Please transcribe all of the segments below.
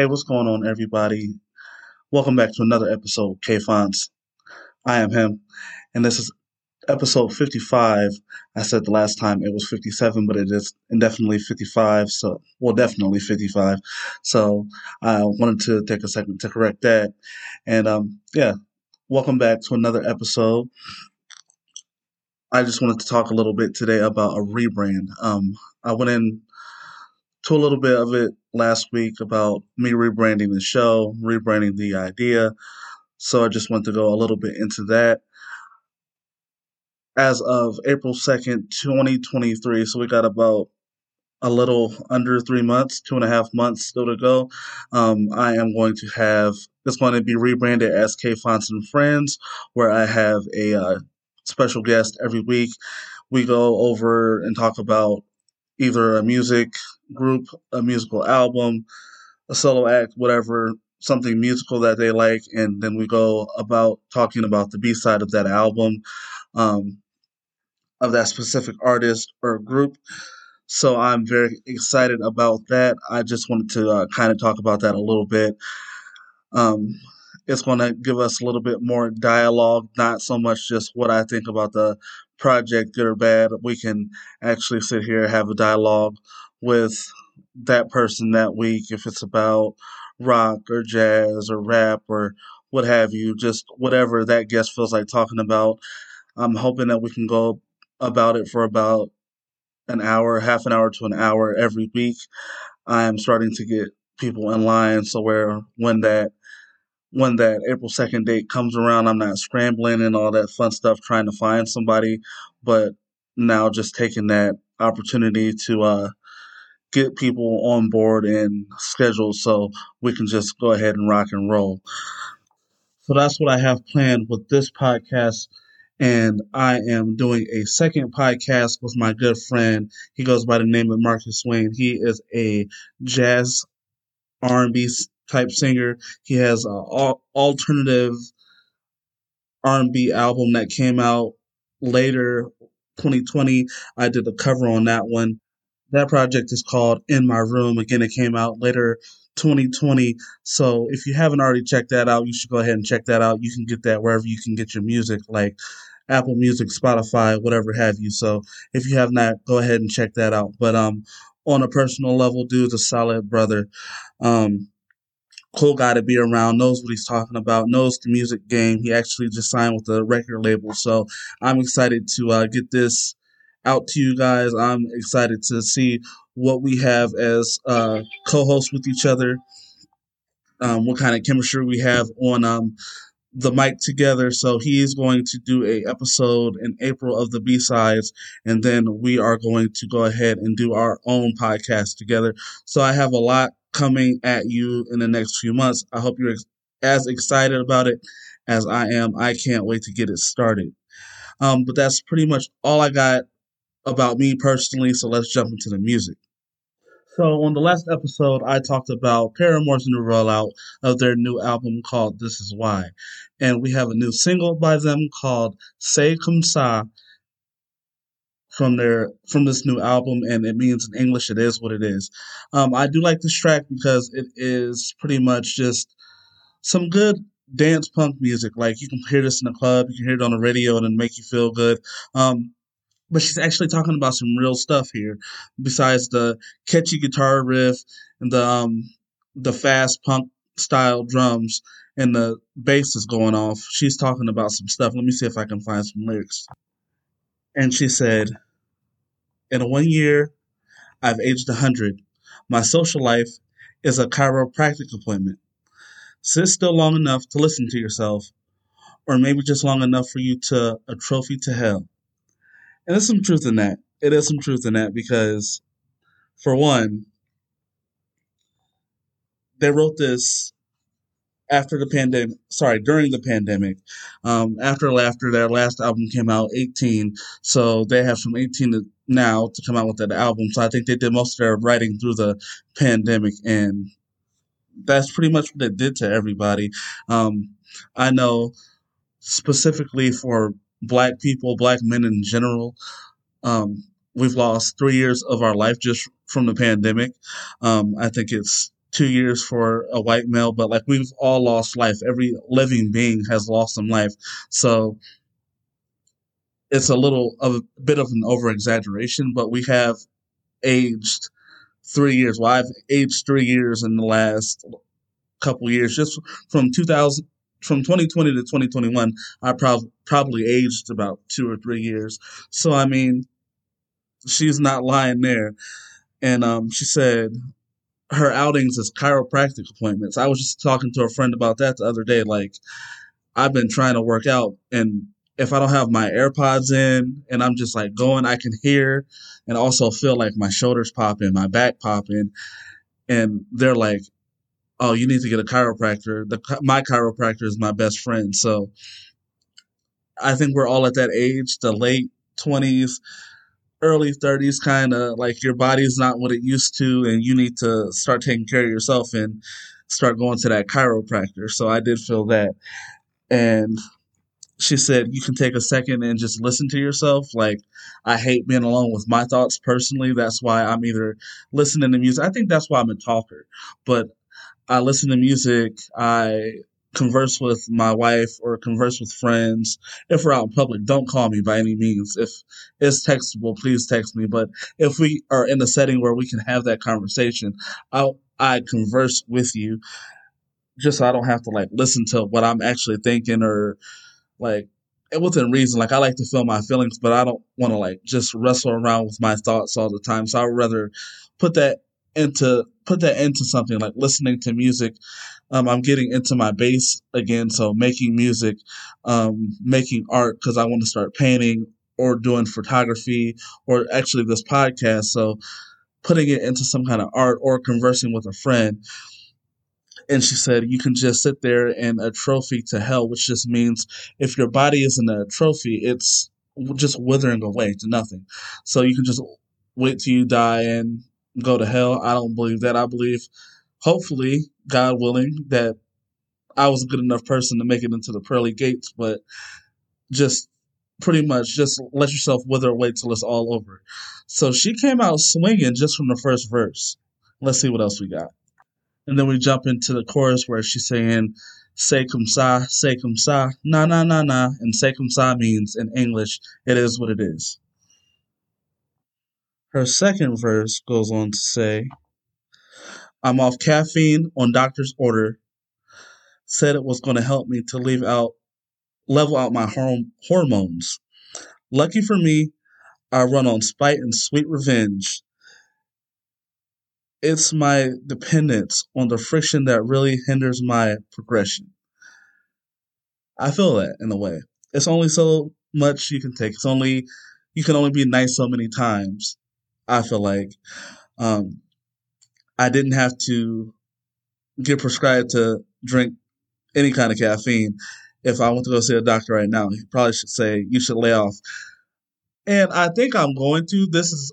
Hey, what's going on, everybody? Welcome back to another episode of K Fonts. I am him, and this is episode 55. I said the last time it was 57, but it is indefinitely 55. So, well, definitely 55. So, I wanted to take a second to correct that. And, um, yeah, welcome back to another episode. I just wanted to talk a little bit today about a rebrand. Um, I went in to a little bit of it last week about me rebranding the show, rebranding the idea. So I just want to go a little bit into that. As of April 2nd, 2023, so we got about a little under three months, two and a half months still to go. Um, I am going to have, it's going to be rebranded as K Fonts and Friends, where I have a uh, special guest every week. We go over and talk about either a music group, a musical album, a solo act, whatever, something musical that they like, and then we go about talking about the B side of that album, um, of that specific artist or group. So I'm very excited about that. I just wanted to uh, kind of talk about that a little bit. Um, it's going to give us a little bit more dialogue, not so much just what I think about the project, good or bad. We can actually sit here and have a dialogue with that person that week if it's about rock or jazz or rap or what have you, just whatever that guest feels like talking about. I'm hoping that we can go about it for about an hour, half an hour to an hour every week. I am starting to get people in line so where when that when that April 2nd date comes around, I'm not scrambling and all that fun stuff trying to find somebody, but now just taking that opportunity to uh, get people on board and scheduled so we can just go ahead and rock and roll. So that's what I have planned with this podcast. And I am doing a second podcast with my good friend. He goes by the name of Marcus Waine. He is a jazz R&B type singer. He has an alternative R&B album that came out later 2020. I did a cover on that one. That project is called In My Room. Again, it came out later 2020. So if you haven't already checked that out, you should go ahead and check that out. You can get that wherever you can get your music, like Apple Music, Spotify, whatever have you. So if you have not, go ahead and check that out. But um, on a personal level, dude's a solid brother. Um, cool guy to be around, knows what he's talking about, knows the music game. He actually just signed with a record label. So I'm excited to uh, get this out to you guys. I'm excited to see what we have as uh, co hosts with each other, um, what kind of chemistry we have on um, the mic together. So he's going to do a episode in April of the B sides, and then we are going to go ahead and do our own podcast together. So I have a lot coming at you in the next few months. I hope you're as excited about it as I am. I can't wait to get it started. Um, but that's pretty much all I got about me personally. So let's jump into the music. So on the last episode, I talked about Paramore's new rollout of their new album called "This Is Why," and we have a new single by them called C'est Comme Ça." From their from this new album, and it means in English, it is what it is. Um, I do like this track because it is pretty much just some good dance punk music. Like you can hear this in the club, you can hear it on the radio, and it make you feel good. Um, but she's actually talking about some real stuff here besides the catchy guitar riff and the um the fast punk style drums and the bass is going off she's talking about some stuff let me see if i can find some lyrics and she said in one year i've aged a 100 my social life is a chiropractic appointment sit still long enough to listen to yourself or maybe just long enough for you to atrophy to hell and there's some truth in that. It is some truth in that because, for one, they wrote this after the pandemic. Sorry, during the pandemic. Um, after Laughter, their last album came out 18, so they have from 18 to now to come out with that album. So I think they did most of their writing through the pandemic, and that's pretty much what it did to everybody. Um, I know specifically for black people, black men in general. Um, we've lost three years of our life just from the pandemic. Um, I think it's two years for a white male, but like we've all lost life. Every living being has lost some life. So it's a little of a bit of an over exaggeration, but we have aged three years. Well, I've aged three years in the last couple years, just from 2000, from 2020 to 2021. I prob- probably aged about two or three years. So, I mean, she's not lying there. And um, she said her outings is chiropractic appointments. I was just talking to a friend about that the other day. Like, I've been trying to work out and if I don't have my AirPods in and I'm just like going, I can hear and also feel like my shoulders popping, my back popping. And they're like, oh, you need to get a chiropractor. The, my chiropractor is my best friend. So I think we're all at that age, the late 20s, early 30s, kind of like your body's not what it used to, and you need to start taking care of yourself and start going to that chiropractor. So I did feel that. And she said you can take a second and just listen to yourself. Like i hate being alone with my thoughts personally. That's why i'm either listening to music. I think that's why i'm a talker. But i listen to music i converse with my wife or converse with friends. If we're out in public don't call me by any means. If it's textable please text me. But if we are in a setting where we can have that conversation i i converse with you. Just so i don't have to like listen to what i'm actually thinking or like it within reason. Like I like to feel my feelings, but I don't want to like just wrestle around with my thoughts all the time. So I would rather put that into put that into something like listening to music. Um, I'm getting into my bass again, so making music, um, making art because I want to start painting or doing photography or actually this podcast. So putting it into some kind of art or conversing with a friend and she said you can just sit there in a trophy to hell, which just means if your body isn't a trophy, it's just withering away to nothing. So you can just wait till you die and go to hell. I don't believe that. I believe, hopefully, God willing, that I was a good enough person to make it into the pearly gates, but just pretty much just let yourself wither away till it's all over. So she came out swinging just from the first verse. Let's see what else we got. And then we jump into the chorus where she's saying, "C'est comme ça, c'est comme ça, na na na na," and "c'est comme ça" means in English, "It is what it is." Her second verse goes on to say, "I'm off caffeine on doctor's order. Said it was going to help me to leave out, level out my horm- hormones. Lucky for me, I run on spite and sweet revenge." It's my dependence on the friction that really hinders my progression. I feel that in a way. It's only so much you can take. It's only you can only be nice so many times. I feel like um, I didn't have to get prescribed to drink any kind of caffeine. If I went to go see a doctor right now, he probably should say you should lay off. And I think I'm going to. This is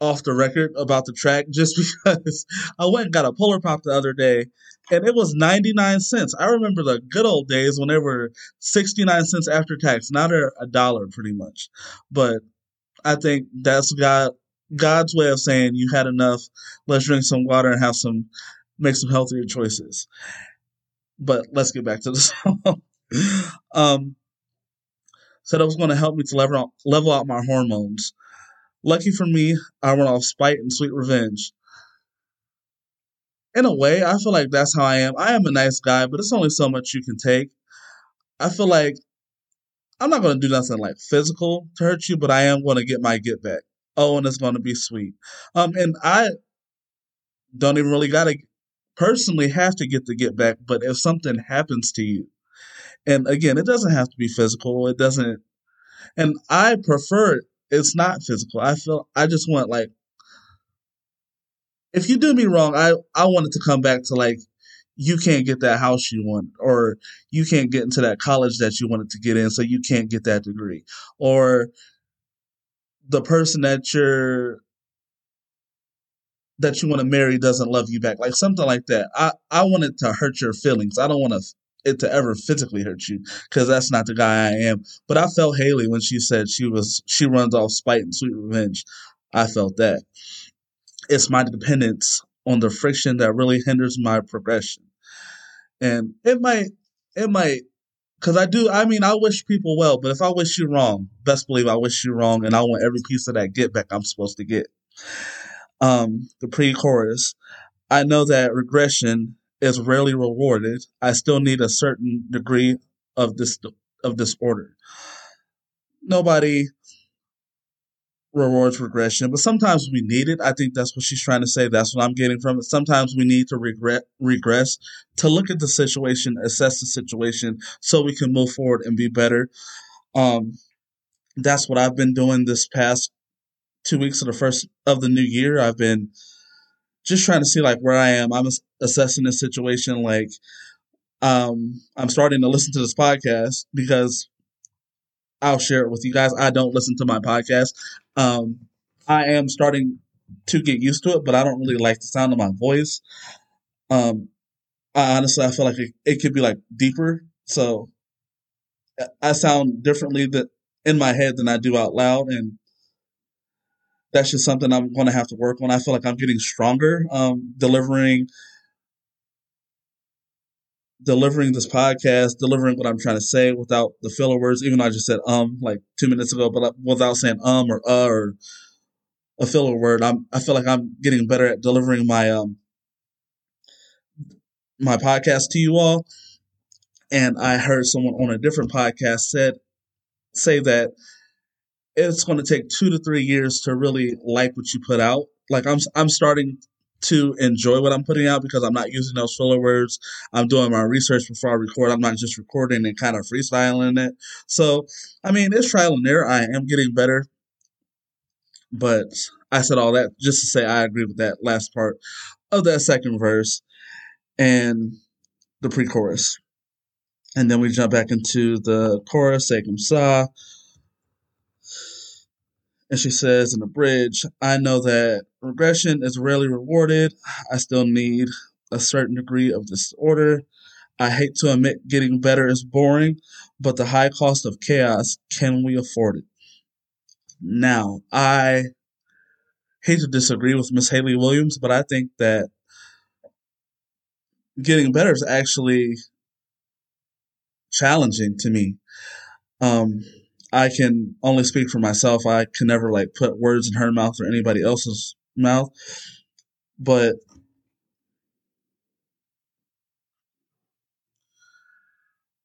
off the record about the track just because I went and got a Polar Pop the other day and it was 99 cents. I remember the good old days when they were 69 cents after tax. Now they're a dollar pretty much. But I think that's God God's way of saying you had enough. Let's drink some water and have some make some healthier choices. But let's get back to the song. um, said it was going to help me to level out, level out my hormones. Lucky for me, I run off spite and sweet revenge. In a way, I feel like that's how I am. I am a nice guy, but it's only so much you can take. I feel like I'm not going to do nothing like physical to hurt you, but I am going to get my get back. Oh, and it's going to be sweet. Um, and I don't even really got to personally have to get the get back, but if something happens to you, and again, it doesn't have to be physical. It doesn't, and I prefer it's not physical. I feel I just want like if you do me wrong, I I want it to come back to like you can't get that house you want or you can't get into that college that you wanted to get in so you can't get that degree. Or the person that you're that you want to marry doesn't love you back like something like that. I i want it to hurt your feelings. I don't want to it to ever physically hurt you because that's not the guy I am. But I felt Haley when she said she was she runs off spite and sweet revenge. I felt that. It's my dependence on the friction that really hinders my progression. And it might, it might, because I do, I mean, I wish people well, but if I wish you wrong, best believe I wish you wrong, and I want every piece of that get back I'm supposed to get. Um, the pre chorus. I know that regression is rarely rewarded. I still need a certain degree of this of disorder. Nobody rewards regression, but sometimes we need it. I think that's what she's trying to say. That's what I'm getting from it. Sometimes we need to regret regress to look at the situation, assess the situation, so we can move forward and be better. Um, that's what I've been doing this past two weeks of the first of the new year. I've been just trying to see like where I am. I'm assessing the situation. Like, um, I'm starting to listen to this podcast because I'll share it with you guys. I don't listen to my podcast. Um, I am starting to get used to it, but I don't really like the sound of my voice. Um, I honestly, I feel like it, it could be like deeper. So I sound differently that in my head than I do out loud, and that's just something I'm going to have to work on. I feel like I'm getting stronger, um, delivering delivering this podcast, delivering what I'm trying to say without the filler words. Even though I just said um like two minutes ago, but without saying um or uh or a filler word, I'm I feel like I'm getting better at delivering my um my podcast to you all. And I heard someone on a different podcast said say that it's going to take two to three years to really like what you put out. Like I'm I'm starting to enjoy what I'm putting out because I'm not using those filler words. I'm doing my research before I record. I'm not just recording and kind of freestyling it. So, I mean, it's trial and error. I am getting better. But I said all that just to say I agree with that last part of that second verse and the pre chorus. And then we jump back into the chorus, C'est Comme Ça. And she says in the bridge, I know that regression is rarely rewarded. I still need a certain degree of disorder. I hate to admit getting better is boring, but the high cost of chaos, can we afford it? Now, I hate to disagree with Miss Haley Williams, but I think that getting better is actually challenging to me. Um, I can only speak for myself. I can never like put words in her mouth or anybody else's mouth. But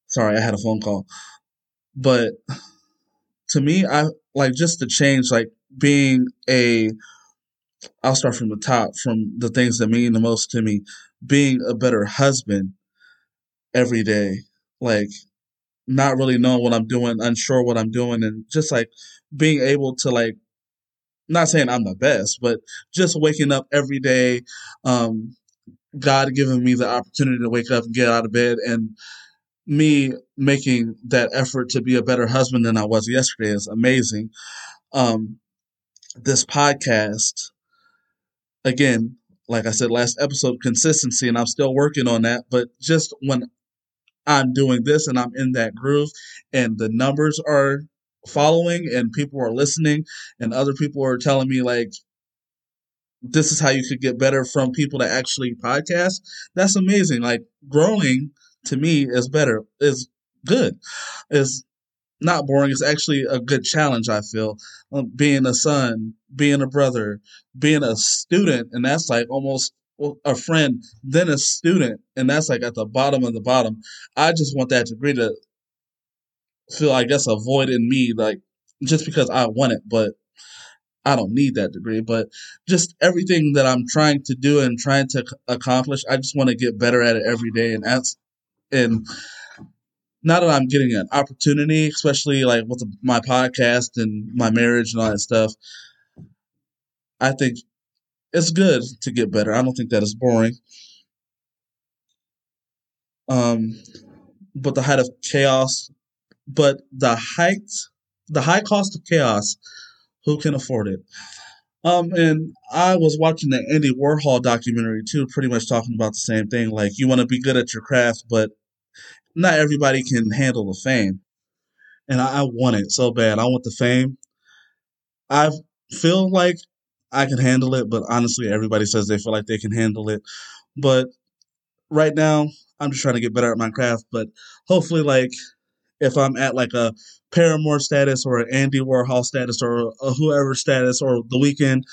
sorry, I had a phone call. But to me, I like just the change, like being a I'll start from the top, from the things that mean the most to me. Being a better husband every day. Like not really knowing what I'm doing, unsure what I'm doing, and just like being able to like not saying I'm the best, but just waking up every day, um, God giving me the opportunity to wake up and get out of bed, and me making that effort to be a better husband than I was yesterday is amazing. Um, this podcast, again, like I said last episode, consistency, and I'm still working on that. But just when I'm doing this and I'm in that groove and the numbers are following and people are listening and other people are telling me like this is how you could get better from people that actually podcast. That's amazing. Like growing to me is better is good. Is not boring. It's actually a good challenge i feel. Um, being a son being a brother being a student and that's like almost a friend then a student and that's like at the bottom of the bottom. I just want that degree to feel i guess a void in me like just because i want it but i don't need that degree. But just everything that i'm trying to do and trying to accomplish i just want to get better at it every day and that's and now that i'm getting an opportunity especially like with my podcast and my marriage and all that stuff i think it's good to get better. I don't think that is boring. Um, but the height of chaos, but the height, the high cost of chaos, who can afford it? Um, and I was watching the Andy Warhol documentary too, pretty much talking about the same thing. Like you want to be good at your craft, but not everybody can handle the fame. And I, I want it so bad. I want the fame. I feel like I can handle it, but honestly, everybody says they feel like they can handle it. But right now, I'm just trying to get better at my craft. But hopefully, like if I'm at like a Paramore status or an Andy Warhol status or a whoever status or the Weeknd,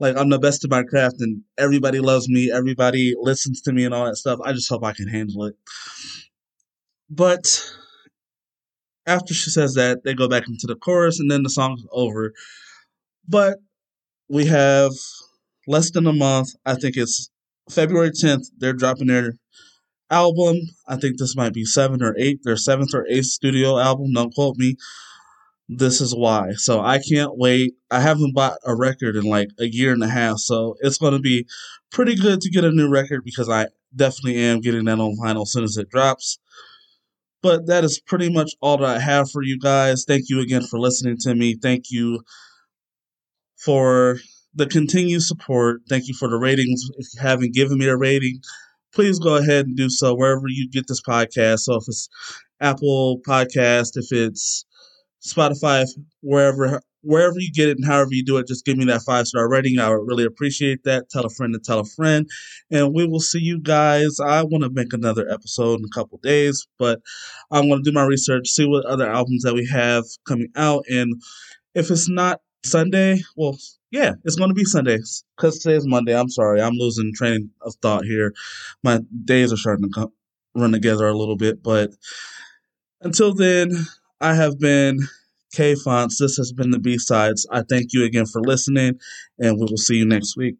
like I'm the best at my craft and everybody loves me, everybody listens to me and all that stuff. I just hope I can handle it. But after she says that, they go back into the chorus and then the song's over. But we have less than a month. I think it's February 10th. They're dropping their album. I think this might be seven or eight, their seventh or eighth studio album. Don't quote me. This is why. So I can't wait. I haven't bought a record in like a year and a half, so it's going to be pretty good to get a new record because I definitely am getting that on vinyl as soon as it drops. But that is pretty much all that I have for you guys. Thank you again for listening to me. Thank you for the continued support. Thank you for the ratings. If you haven't given me a rating, please go ahead and do so wherever you get this podcast. So if it's Apple Podcast, if it's Spotify, wherever wherever you get it and however you do it, just give me that five star rating. I would really appreciate that. Tell a friend to tell a friend. And we will see you guys. I want to make another episode in a couple days, but I'm going to do my research, see what other albums that we have coming out. And if it's not Sunday, well, yeah, it's going to be Sundays because today's Monday. I'm sorry, I'm losing train of thought here. My days are starting to come, run together a little bit, but until then, I have been K Fonts. This has been the B sides. I thank you again for listening, and we will see you next week.